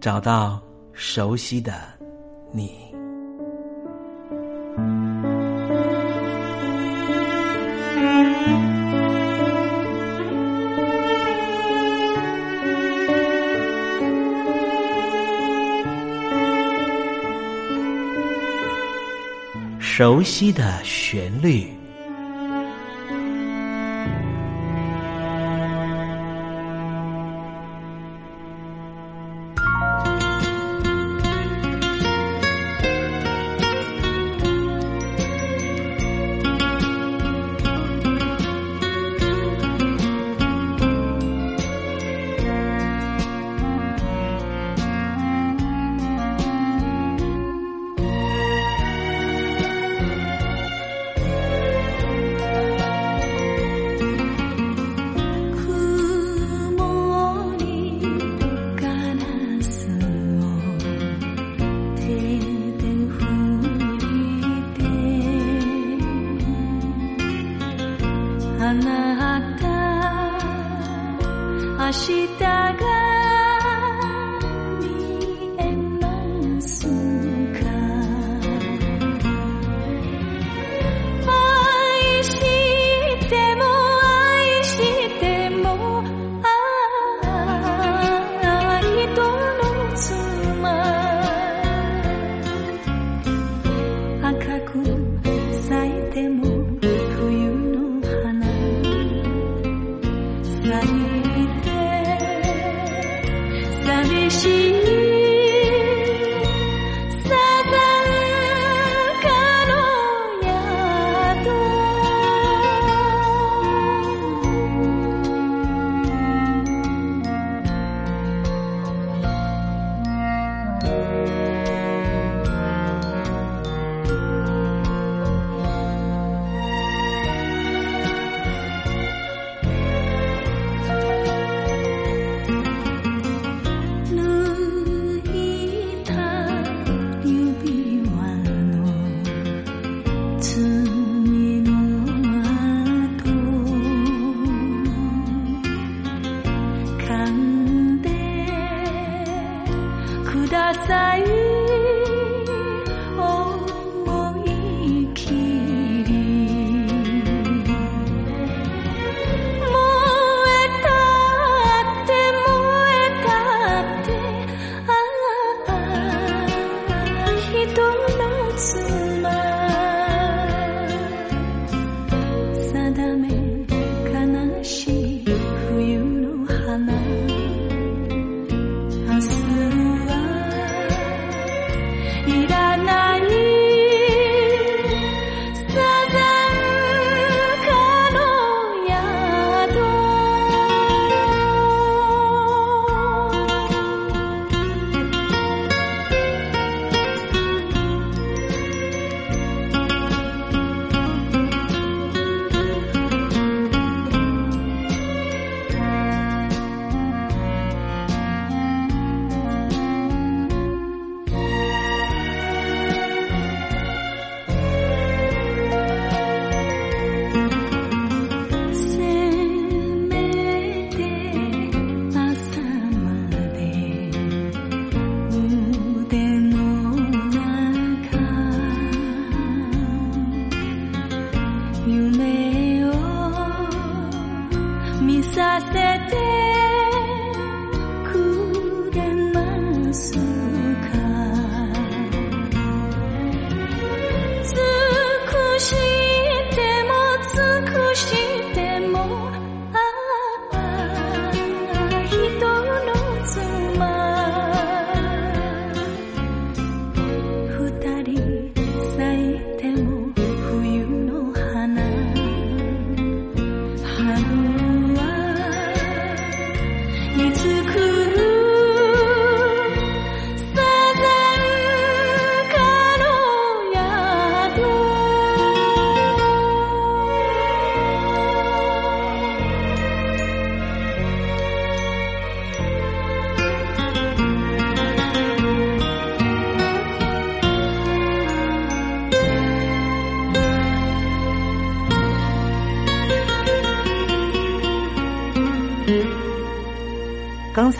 找到熟悉的你，熟悉的旋律。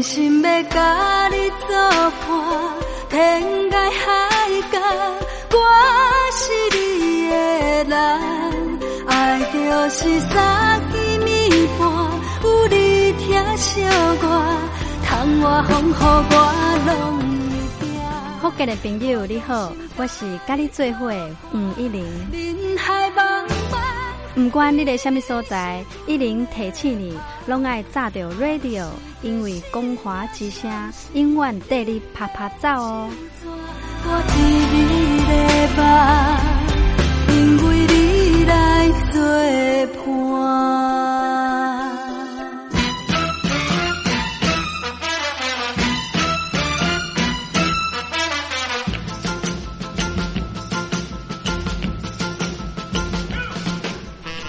真心要甲你作伴，天涯海角，我是你的人，爱就是三更暝半，有你疼惜我，窗外风雨我拢会行。福建的朋友你好，我是甲你做伙的黄一玲。不管你在什么所在，一零提起你，拢爱炸着 radio，因为光华之声永远带你啪啪走哦。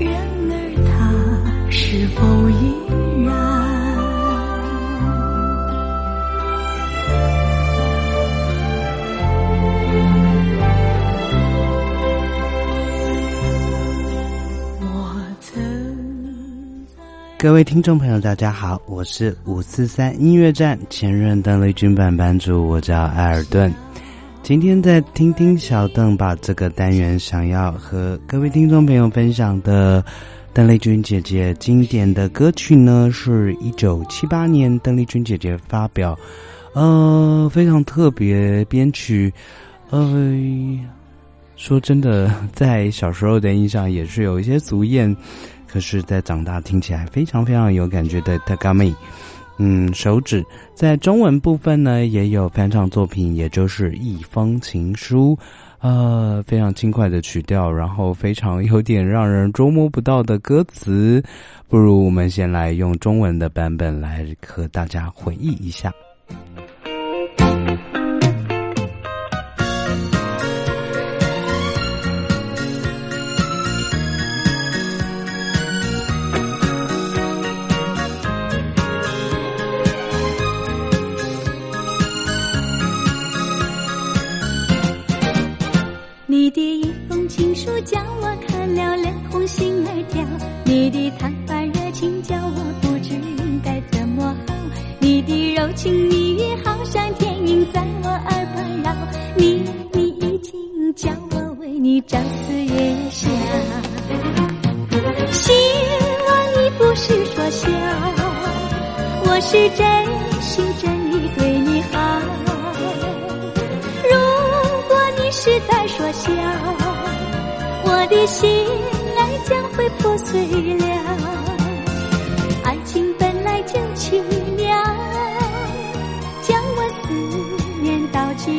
然而他，是否依然？我曾各位听众朋友，大家好，我是五四三音乐站前任邓丽君版版主，我叫艾尔顿。今天在听听小邓把这个单元想要和各位听众朋友分享的邓丽君姐姐经典的歌曲呢，是一九七八年邓丽君姐姐发表，呃，非常特别编曲，呃，说真的，在小时候的印象也是有一些俗艳，可是，在长大听起来非常非常有感觉的《Tagami》。嗯，手指在中文部分呢，也有翻唱作品，也就是一封情书，呃，非常轻快的曲调，然后非常有点让人捉摸不到的歌词。不如我们先来用中文的版本来和大家回忆一下。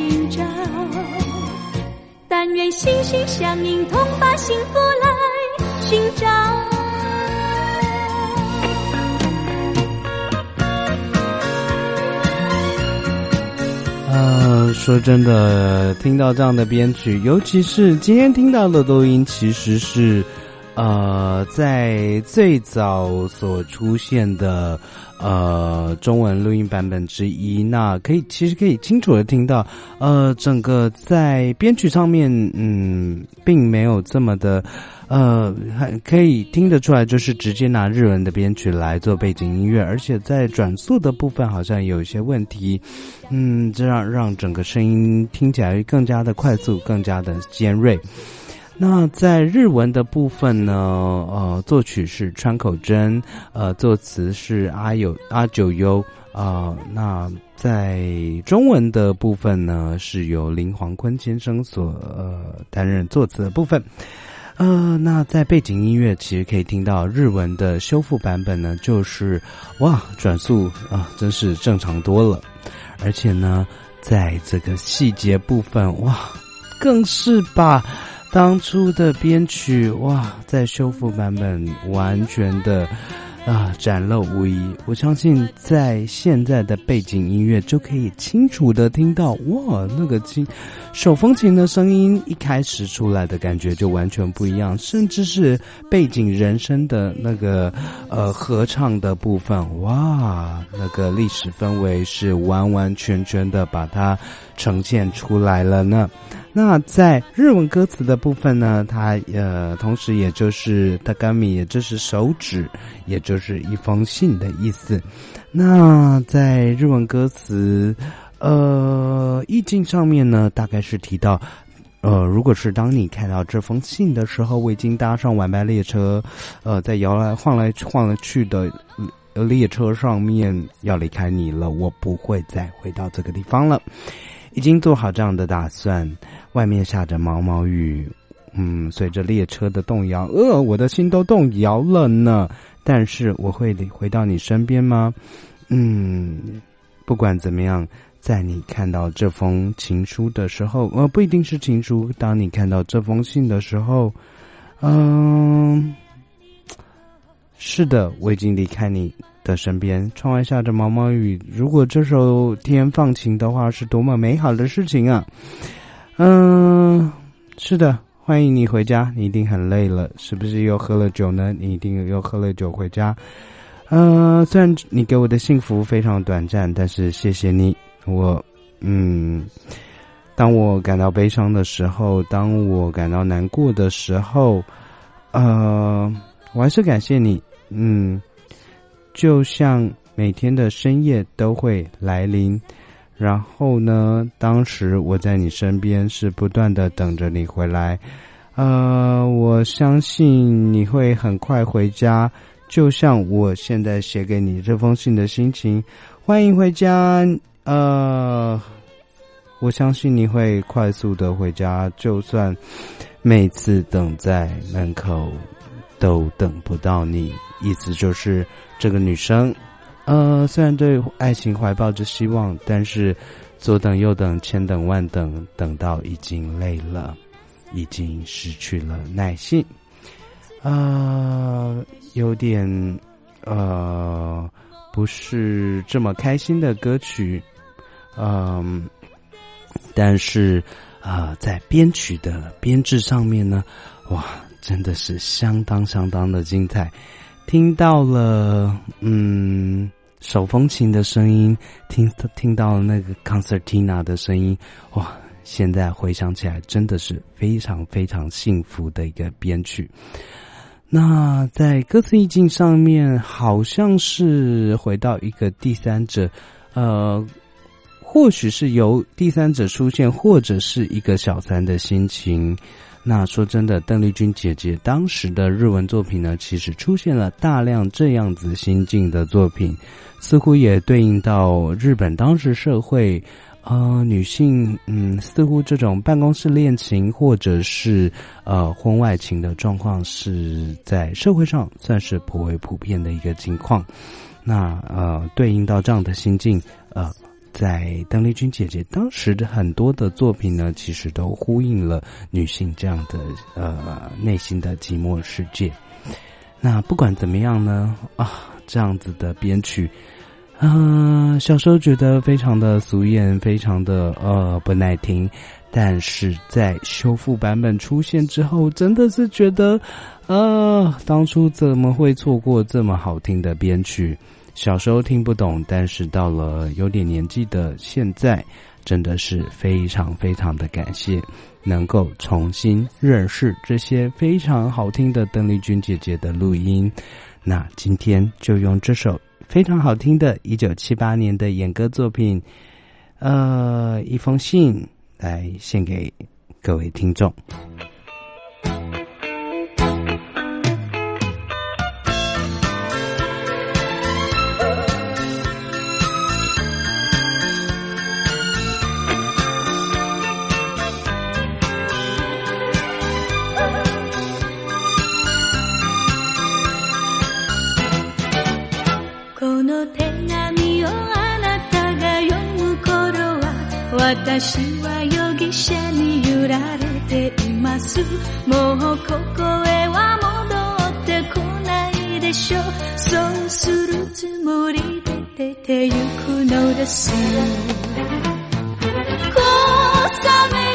寻找。但愿心心相印，同把幸福来寻找。呃，说真的，听到这样的编曲，尤其是今天听到的录音，其实是呃，在最早所出现的呃中文录音版本之一。那可以，其实可以清楚的听到，呃，整个在编曲上面，嗯，并没有这么的。呃，还可以听得出来，就是直接拿日文的编曲来做背景音乐，而且在转速的部分好像有一些问题，嗯，这让让整个声音听起来更加的快速，更加的尖锐。那在日文的部分呢，呃，作曲是川口真，呃，作词是阿有阿九优，啊，那在中文的部分呢，是由林黄坤先生所呃担任作词的部分。呃，那在背景音乐其实可以听到日文的修复版本呢，就是哇，转速啊，真是正常多了，而且呢，在这个细节部分哇，更是把当初的编曲哇，在修复版本完全的。啊，展露无遗。我相信，在现在的背景音乐就可以清楚的听到，哇，那个琴手风琴的声音一开始出来的感觉就完全不一样，甚至是背景人声的那个呃合唱的部分，哇，那个历史氛围是完完全全的把它呈现出来了呢。那在日文歌词的部分呢，它呃，同时也就是 tagami，也就是手指，也就是一封信的意思。那在日文歌词呃意境上面呢，大概是提到，呃，如果是当你看到这封信的时候，我已经搭上晚班列车，呃，在摇来晃来晃来去的列车上面要离开你了，我不会再回到这个地方了。已经做好这样的打算，外面下着毛毛雨，嗯，随着列车的动摇，呃，我的心都动摇了呢。但是我会回到你身边吗？嗯，不管怎么样，在你看到这封情书的时候，呃，不一定是情书。当你看到这封信的时候，嗯，是的，我已经离开你。的身边，窗外下着毛毛雨。如果这时候天放晴的话，是多么美好的事情啊！嗯，是的，欢迎你回家。你一定很累了，是不是又喝了酒呢？你一定又喝了酒回家。嗯，虽然你给我的幸福非常短暂，但是谢谢你。我，嗯，当我感到悲伤的时候，当我感到难过的时候，呃，我还是感谢你。嗯。就像每天的深夜都会来临，然后呢，当时我在你身边是不断的等着你回来，呃，我相信你会很快回家，就像我现在写给你这封信的心情，欢迎回家，呃，我相信你会快速的回家，就算每次等在门口都等不到你，意思就是。这个女生，呃，虽然对爱情怀抱着希望，但是左等右等，千等万等，等到已经累了，已经失去了耐性，啊，有点呃，不是这么开心的歌曲，嗯，但是啊，在编曲的编制上面呢，哇，真的是相当相当的精彩。听到了，嗯，手风琴的声音，听听到那个 concertina 的声音，哇！现在回想起来，真的是非常非常幸福的一个编曲。那在歌词意境上面，好像是回到一个第三者，呃，或许是由第三者出现，或者是一个小三的心情。那说真的，邓丽君姐姐当时的日文作品呢，其实出现了大量这样子心境的作品，似乎也对应到日本当时社会，呃，女性，嗯，似乎这种办公室恋情或者是呃婚外情的状况，是在社会上算是颇为普遍的一个情况。那呃，对应到这样的心境，呃。在邓丽君姐姐当时的很多的作品呢，其实都呼应了女性这样的呃内心的寂寞世界。那不管怎么样呢，啊，这样子的编曲，啊，小时候觉得非常的俗艳，非常的呃不耐听，但是在修复版本出现之后，真的是觉得，啊，当初怎么会错过这么好听的编曲？小时候听不懂，但是到了有点年纪的现在，真的是非常非常的感谢，能够重新认识这些非常好听的邓丽君姐姐的录音。那今天就用这首非常好听的1978年的演歌作品，呃，一封信来献给各位听众。私は容疑者に揺られています。もうここへは戻ってこないでしょう。そうするつもりで出て行くのです。小雨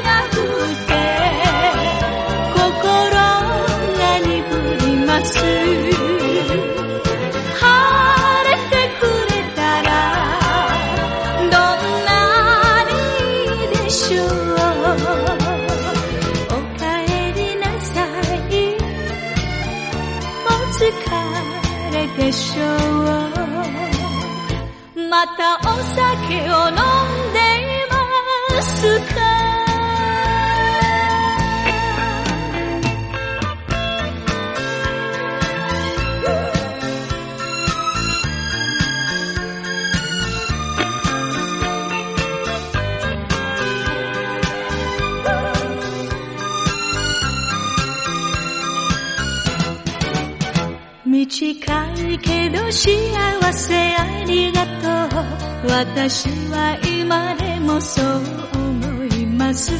またお酒を飲んでいます。か短いけど幸せありがとう私は今でもそう思います。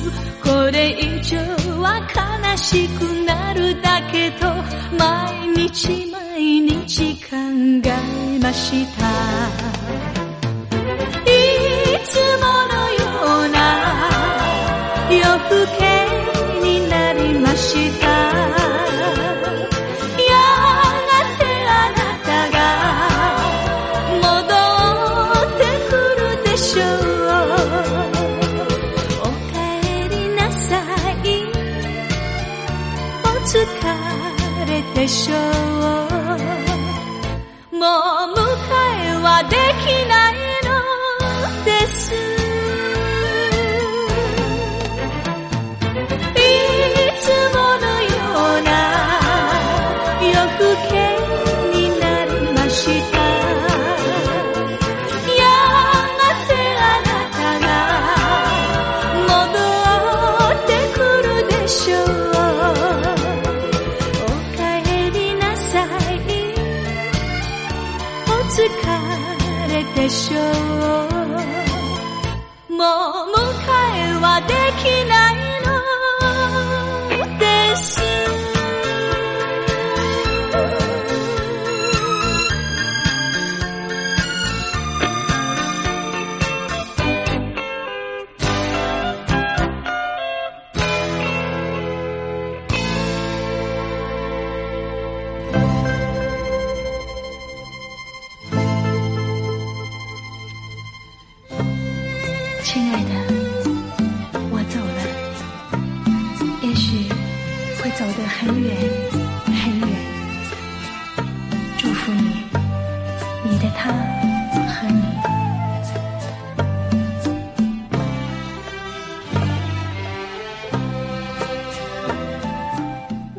これ以上は悲しくなるだけと毎日毎日考えました。いつものような夜更け你说でしょう。もう迎えはできない。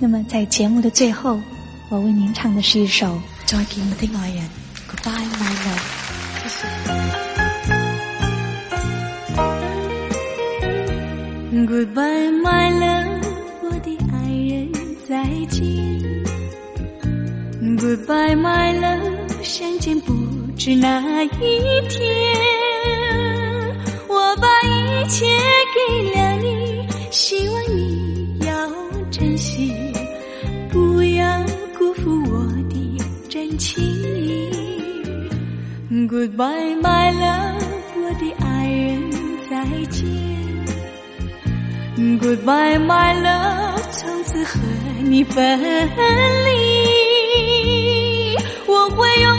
那么在节目的最后，我为您唱的是一首《再见我的爱人》，Goodbye my love。Goodbye my love，我的爱人再见。Goodbye my love，相见不知哪一天。我把一切给了你，希望你情。Goodbye my love，我的爱人再见。Goodbye my love，从此和你分离，我会用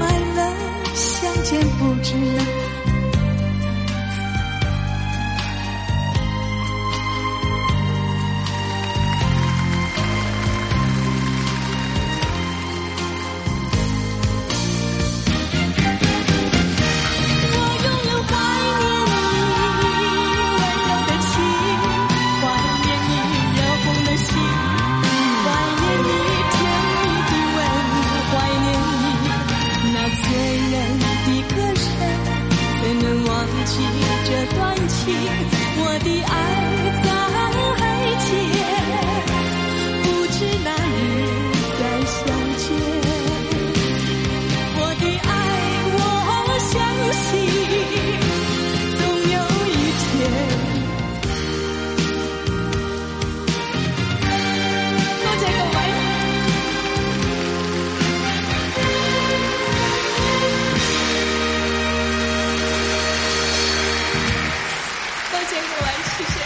Congratulations.